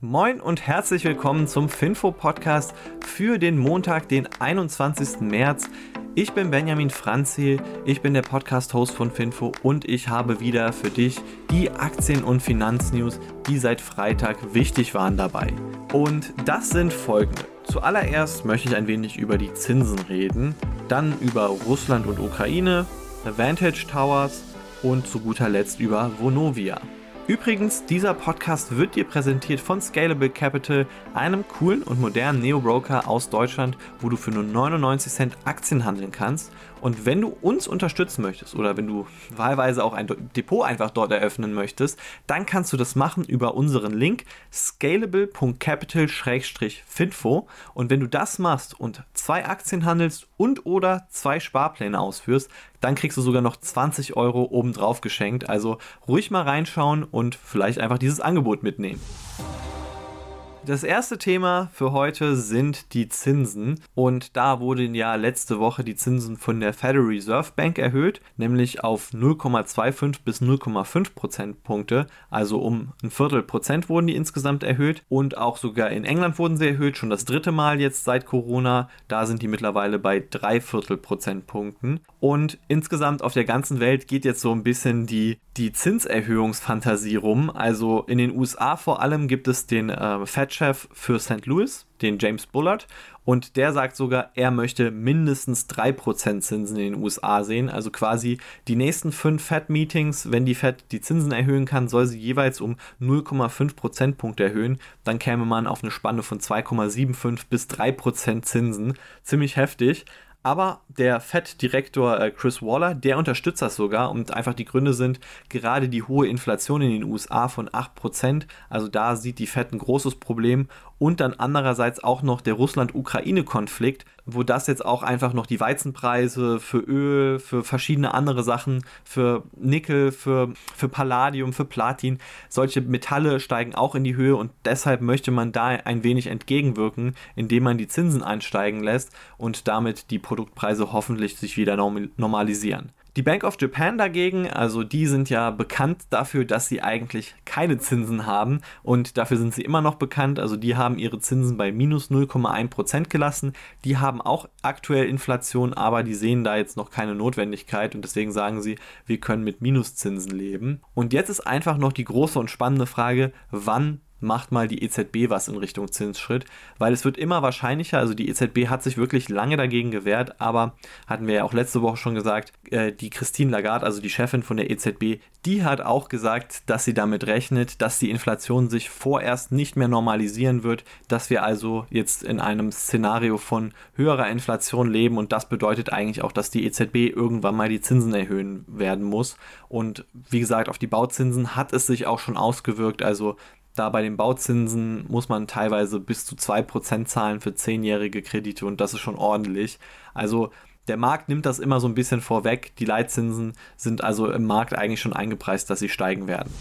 Moin und herzlich willkommen zum Finfo Podcast für den Montag, den 21. März. Ich bin Benjamin Franzi, ich bin der Podcast-Host von Finfo und ich habe wieder für dich die Aktien- und Finanznews, die seit Freitag wichtig waren dabei. Und das sind folgende. Zuallererst möchte ich ein wenig über die Zinsen reden, dann über Russland und Ukraine, Vantage Towers und zu guter Letzt über Vonovia. Übrigens, dieser Podcast wird dir präsentiert von Scalable Capital, einem coolen und modernen Neo-Broker aus Deutschland, wo du für nur 99 Cent Aktien handeln kannst. Und wenn du uns unterstützen möchtest oder wenn du wahlweise auch ein Depot einfach dort eröffnen möchtest, dann kannst du das machen über unseren Link scalable.capital-finfo. Und wenn du das machst und zwei Aktien handelst und oder zwei Sparpläne ausführst, dann kriegst du sogar noch 20 Euro obendrauf geschenkt. Also ruhig mal reinschauen und vielleicht einfach dieses Angebot mitnehmen. Das erste Thema für heute sind die Zinsen. Und da wurden ja letzte Woche die Zinsen von der Federal Reserve Bank erhöht, nämlich auf 0,25 bis 0,5 Prozentpunkte. Also um ein Viertel Prozent wurden die insgesamt erhöht. Und auch sogar in England wurden sie erhöht, schon das dritte Mal jetzt seit Corona. Da sind die mittlerweile bei drei Viertel Prozentpunkten. Und insgesamt auf der ganzen Welt geht jetzt so ein bisschen die, die Zinserhöhungsfantasie rum. Also in den USA vor allem gibt es den äh, Fed Chef für St. Louis, den James Bullard, und der sagt sogar, er möchte mindestens 3% Zinsen in den USA sehen. Also quasi die nächsten fünf Fed-Meetings, wenn die Fed die Zinsen erhöhen kann, soll sie jeweils um 0,5 Prozentpunkte erhöhen. Dann käme man auf eine Spanne von 2,75 bis 3% Zinsen. Ziemlich heftig. Aber der FED-Direktor äh, Chris Waller, der unterstützt das sogar und einfach die Gründe sind gerade die hohe Inflation in den USA von 8%. Also da sieht die FED ein großes Problem und dann andererseits auch noch der Russland-Ukraine-Konflikt, wo das jetzt auch einfach noch die Weizenpreise für Öl, für verschiedene andere Sachen, für Nickel, für, für Palladium, für Platin, solche Metalle steigen auch in die Höhe und deshalb möchte man da ein wenig entgegenwirken, indem man die Zinsen ansteigen lässt und damit die Produktpreise hoffentlich sich wieder normalisieren. Die Bank of Japan dagegen, also die sind ja bekannt dafür, dass sie eigentlich keine Zinsen haben und dafür sind sie immer noch bekannt. Also die haben ihre Zinsen bei minus 0,1% gelassen. Die haben auch aktuell Inflation, aber die sehen da jetzt noch keine Notwendigkeit und deswegen sagen sie, wir können mit Minuszinsen leben. Und jetzt ist einfach noch die große und spannende Frage, wann macht mal die EZB was in Richtung Zinsschritt, weil es wird immer wahrscheinlicher, also die EZB hat sich wirklich lange dagegen gewehrt, aber hatten wir ja auch letzte Woche schon gesagt, äh, die Christine Lagarde, also die Chefin von der EZB, die hat auch gesagt, dass sie damit rechnet, dass die Inflation sich vorerst nicht mehr normalisieren wird, dass wir also jetzt in einem Szenario von höherer Inflation leben und das bedeutet eigentlich auch, dass die EZB irgendwann mal die Zinsen erhöhen werden muss. Und wie gesagt, auf die Bauzinsen hat es sich auch schon ausgewirkt, also da bei den Bauzinsen muss man teilweise bis zu 2% zahlen für 10-jährige Kredite und das ist schon ordentlich. Also der Markt nimmt das immer so ein bisschen vorweg. Die Leitzinsen sind also im Markt eigentlich schon eingepreist, dass sie steigen werden.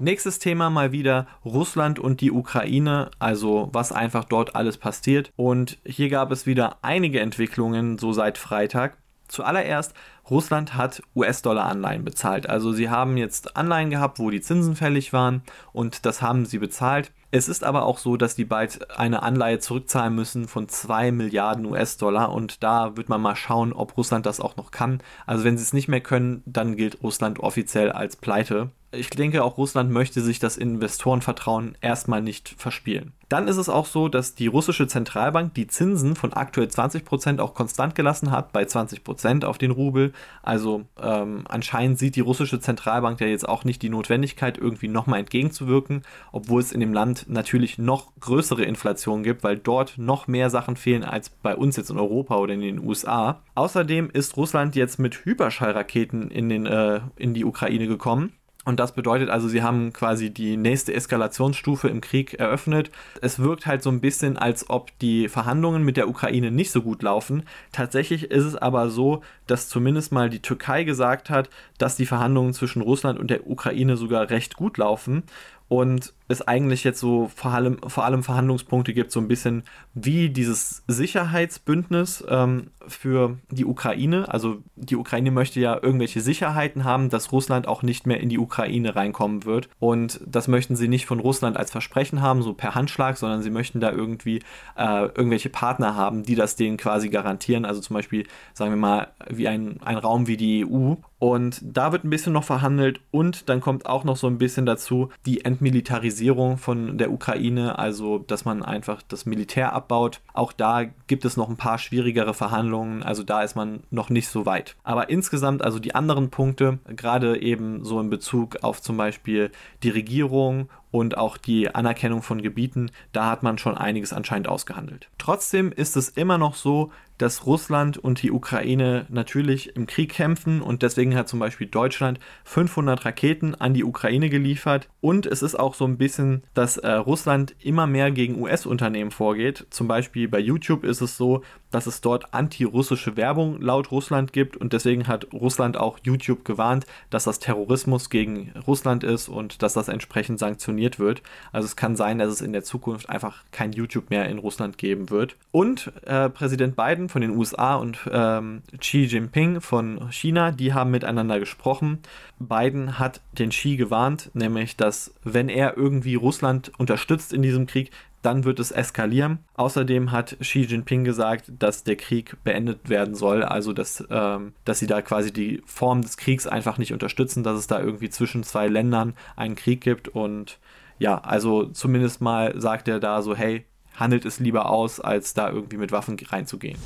Nächstes Thema mal wieder Russland und die Ukraine, also was einfach dort alles passiert. Und hier gab es wieder einige Entwicklungen, so seit Freitag. Zuallererst, Russland hat US-Dollar-Anleihen bezahlt. Also sie haben jetzt Anleihen gehabt, wo die Zinsen fällig waren und das haben sie bezahlt. Es ist aber auch so, dass die bald eine Anleihe zurückzahlen müssen von 2 Milliarden US-Dollar und da wird man mal schauen, ob Russland das auch noch kann. Also wenn sie es nicht mehr können, dann gilt Russland offiziell als Pleite ich denke, auch Russland möchte sich das Investorenvertrauen erstmal nicht verspielen. Dann ist es auch so, dass die russische Zentralbank die Zinsen von aktuell 20% auch konstant gelassen hat, bei 20% auf den Rubel. Also ähm, anscheinend sieht die russische Zentralbank ja jetzt auch nicht die Notwendigkeit, irgendwie nochmal entgegenzuwirken, obwohl es in dem Land natürlich noch größere Inflation gibt, weil dort noch mehr Sachen fehlen als bei uns jetzt in Europa oder in den USA. Außerdem ist Russland jetzt mit Hyperschallraketen in, den, äh, in die Ukraine gekommen. Und das bedeutet also, sie haben quasi die nächste Eskalationsstufe im Krieg eröffnet. Es wirkt halt so ein bisschen, als ob die Verhandlungen mit der Ukraine nicht so gut laufen. Tatsächlich ist es aber so, dass zumindest mal die Türkei gesagt hat, dass die Verhandlungen zwischen Russland und der Ukraine sogar recht gut laufen. Und es eigentlich jetzt so vor allem, vor allem Verhandlungspunkte gibt, so ein bisschen wie dieses Sicherheitsbündnis ähm, für die Ukraine. Also die Ukraine möchte ja irgendwelche Sicherheiten haben, dass Russland auch nicht mehr in die Ukraine reinkommen wird. Und das möchten sie nicht von Russland als Versprechen haben, so per Handschlag, sondern sie möchten da irgendwie äh, irgendwelche Partner haben, die das denen quasi garantieren. Also zum Beispiel, sagen wir mal, wie ein, ein Raum wie die EU. Und da wird ein bisschen noch verhandelt und dann kommt auch noch so ein bisschen dazu die Entmilitarisierung von der Ukraine, also dass man einfach das Militär abbaut. Auch da gibt es noch ein paar schwierigere Verhandlungen, also da ist man noch nicht so weit. Aber insgesamt, also die anderen Punkte, gerade eben so in Bezug auf zum Beispiel die Regierung und auch die Anerkennung von Gebieten, da hat man schon einiges anscheinend ausgehandelt. Trotzdem ist es immer noch so, dass Russland und die Ukraine natürlich im Krieg kämpfen und deswegen hat zum Beispiel Deutschland 500 Raketen an die Ukraine geliefert und es ist auch so ein bisschen, dass äh, Russland immer mehr gegen US-Unternehmen vorgeht. Zum Beispiel bei YouTube ist es so, dass es dort antirussische Werbung laut Russland gibt und deswegen hat Russland auch YouTube gewarnt, dass das Terrorismus gegen Russland ist und dass das entsprechend sanktioniert wird. Also es kann sein, dass es in der Zukunft einfach kein YouTube mehr in Russland geben wird. Und äh, Präsident Biden von den USA und ähm, Xi Jinping von China, die haben miteinander gesprochen. Biden hat den Xi gewarnt, nämlich dass wenn er irgendwie Russland unterstützt in diesem Krieg, dann wird es eskalieren. Außerdem hat Xi Jinping gesagt, dass der Krieg beendet werden soll, also dass, ähm, dass sie da quasi die Form des Kriegs einfach nicht unterstützen, dass es da irgendwie zwischen zwei Ländern einen Krieg gibt und ja, also zumindest mal sagt er da so, hey, handelt es lieber aus, als da irgendwie mit Waffen reinzugehen.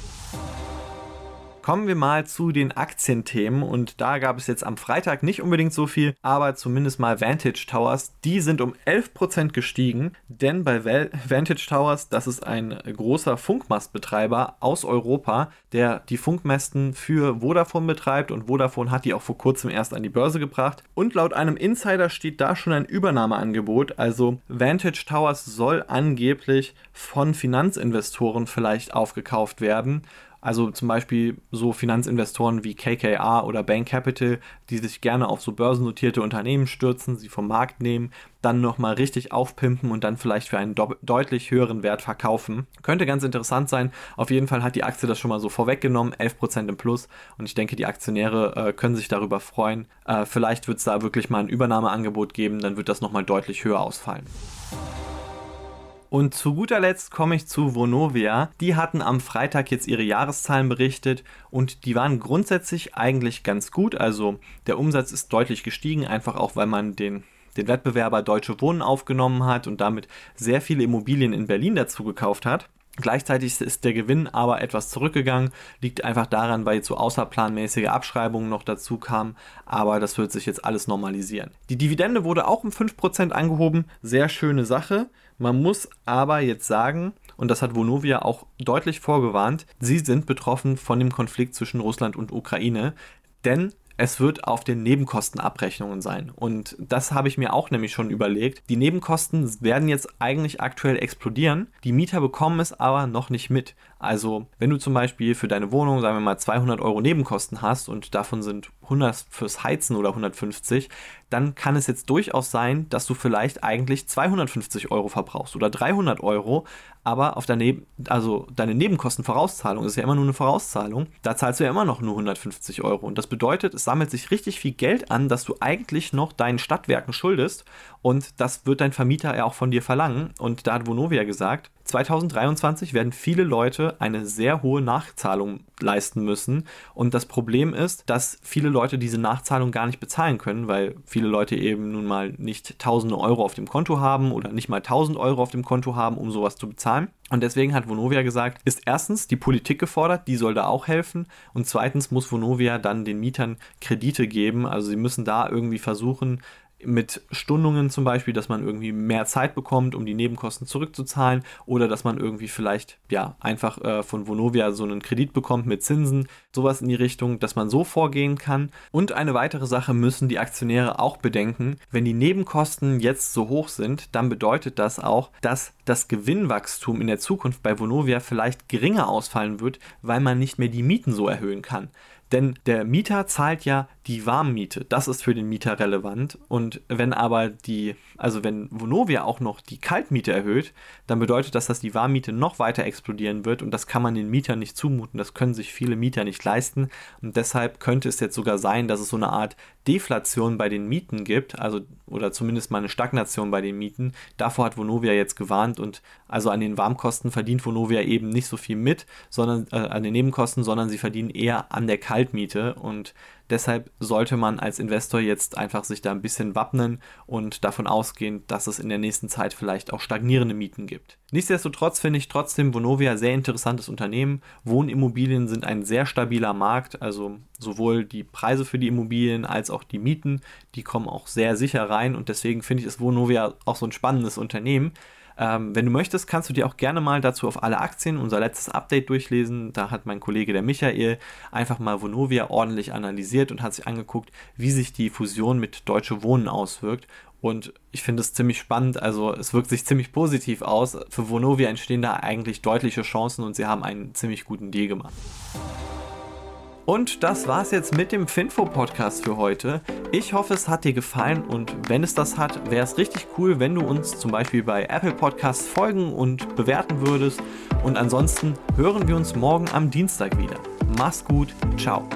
Kommen wir mal zu den Aktienthemen. Und da gab es jetzt am Freitag nicht unbedingt so viel, aber zumindest mal Vantage Towers, die sind um 11% gestiegen, denn bei Vantage Towers, das ist ein großer Funkmastbetreiber aus Europa, der die Funkmasten für Vodafone betreibt. Und Vodafone hat die auch vor kurzem erst an die Börse gebracht. Und laut einem Insider steht da schon ein Übernahmeangebot, also Vantage Towers soll angeblich von Finanzinvestoren vielleicht aufgekauft werden also zum Beispiel so Finanzinvestoren wie KKR oder Bank Capital, die sich gerne auf so börsennotierte Unternehmen stürzen, sie vom Markt nehmen, dann nochmal richtig aufpimpen und dann vielleicht für einen deutlich höheren Wert verkaufen. Könnte ganz interessant sein. Auf jeden Fall hat die Aktie das schon mal so vorweggenommen, 11% im Plus. Und ich denke, die Aktionäre äh, können sich darüber freuen. Äh, vielleicht wird es da wirklich mal ein Übernahmeangebot geben, dann wird das nochmal deutlich höher ausfallen. Und zu guter Letzt komme ich zu Vonovia. Die hatten am Freitag jetzt ihre Jahreszahlen berichtet und die waren grundsätzlich eigentlich ganz gut. Also der Umsatz ist deutlich gestiegen, einfach auch weil man den den Wettbewerber Deutsche Wohnen aufgenommen hat und damit sehr viele Immobilien in Berlin dazu gekauft hat. Gleichzeitig ist der Gewinn aber etwas zurückgegangen, liegt einfach daran, weil jetzt so außerplanmäßige Abschreibungen noch dazu kamen, aber das wird sich jetzt alles normalisieren. Die Dividende wurde auch um 5% angehoben, sehr schöne Sache. Man muss aber jetzt sagen, und das hat Vonovia auch deutlich vorgewarnt, sie sind betroffen von dem Konflikt zwischen Russland und Ukraine, denn es wird auf den Nebenkostenabrechnungen sein. Und das habe ich mir auch nämlich schon überlegt. Die Nebenkosten werden jetzt eigentlich aktuell explodieren. Die Mieter bekommen es aber noch nicht mit. Also, wenn du zum Beispiel für deine Wohnung, sagen wir mal, 200 Euro Nebenkosten hast und davon sind 100 fürs Heizen oder 150, dann kann es jetzt durchaus sein, dass du vielleicht eigentlich 250 Euro verbrauchst oder 300 Euro, aber auf deine, also deine Nebenkostenvorauszahlung ist ja immer nur eine Vorauszahlung, da zahlst du ja immer noch nur 150 Euro. Und das bedeutet, es sammelt sich richtig viel Geld an, dass du eigentlich noch deinen Stadtwerken schuldest und das wird dein Vermieter ja auch von dir verlangen. Und da hat Vonovia gesagt, 2023 werden viele Leute eine sehr hohe Nachzahlung leisten müssen. Und das Problem ist, dass viele Leute diese Nachzahlung gar nicht bezahlen können, weil viele Leute eben nun mal nicht tausende Euro auf dem Konto haben oder nicht mal 1000 Euro auf dem Konto haben, um sowas zu bezahlen. Und deswegen hat Vonovia gesagt, ist erstens die Politik gefordert, die soll da auch helfen. Und zweitens muss Vonovia dann den Mietern Kredite geben. Also sie müssen da irgendwie versuchen, mit Stundungen zum Beispiel, dass man irgendwie mehr Zeit bekommt, um die Nebenkosten zurückzuzahlen oder dass man irgendwie vielleicht ja einfach äh, von Vonovia so einen Kredit bekommt mit Zinsen, sowas in die Richtung, dass man so vorgehen kann. Und eine weitere Sache müssen die Aktionäre auch bedenken, wenn die Nebenkosten jetzt so hoch sind, dann bedeutet das auch, dass das Gewinnwachstum in der Zukunft bei Vonovia vielleicht geringer ausfallen wird, weil man nicht mehr die Mieten so erhöhen kann. Denn der Mieter zahlt ja die Warmmiete. Das ist für den Mieter relevant. Und wenn aber die, also wenn Vonovia auch noch die Kaltmiete erhöht, dann bedeutet das, dass die Warmmiete noch weiter explodieren wird und das kann man den Mietern nicht zumuten. Das können sich viele Mieter nicht leisten. Und deshalb könnte es jetzt sogar sein, dass es so eine Art Deflation bei den Mieten gibt, also oder zumindest mal eine Stagnation bei den Mieten. Davor hat Vonovia jetzt gewarnt und also an den Warmkosten verdient Vonovia eben nicht so viel mit, sondern äh, an den Nebenkosten, sondern sie verdienen eher an der Kaltmiete und Deshalb sollte man als Investor jetzt einfach sich da ein bisschen wappnen und davon ausgehen, dass es in der nächsten Zeit vielleicht auch stagnierende Mieten gibt. Nichtsdestotrotz finde ich trotzdem Vonovia sehr interessantes Unternehmen. Wohnimmobilien sind ein sehr stabiler Markt, also sowohl die Preise für die Immobilien als auch die Mieten, die kommen auch sehr sicher rein und deswegen finde ich es Vonovia auch so ein spannendes Unternehmen. Ähm, wenn du möchtest, kannst du dir auch gerne mal dazu auf alle Aktien unser letztes Update durchlesen. Da hat mein Kollege der Michael einfach mal Vonovia ordentlich analysiert und hat sich angeguckt, wie sich die Fusion mit Deutsche Wohnen auswirkt. Und ich finde es ziemlich spannend. Also es wirkt sich ziemlich positiv aus. Für Vonovia entstehen da eigentlich deutliche Chancen und sie haben einen ziemlich guten Deal gemacht. Und das war's jetzt mit dem Finfo-Podcast für heute. Ich hoffe, es hat dir gefallen und wenn es das hat, wäre es richtig cool, wenn du uns zum Beispiel bei Apple Podcasts folgen und bewerten würdest. Und ansonsten hören wir uns morgen am Dienstag wieder. Mach's gut, ciao.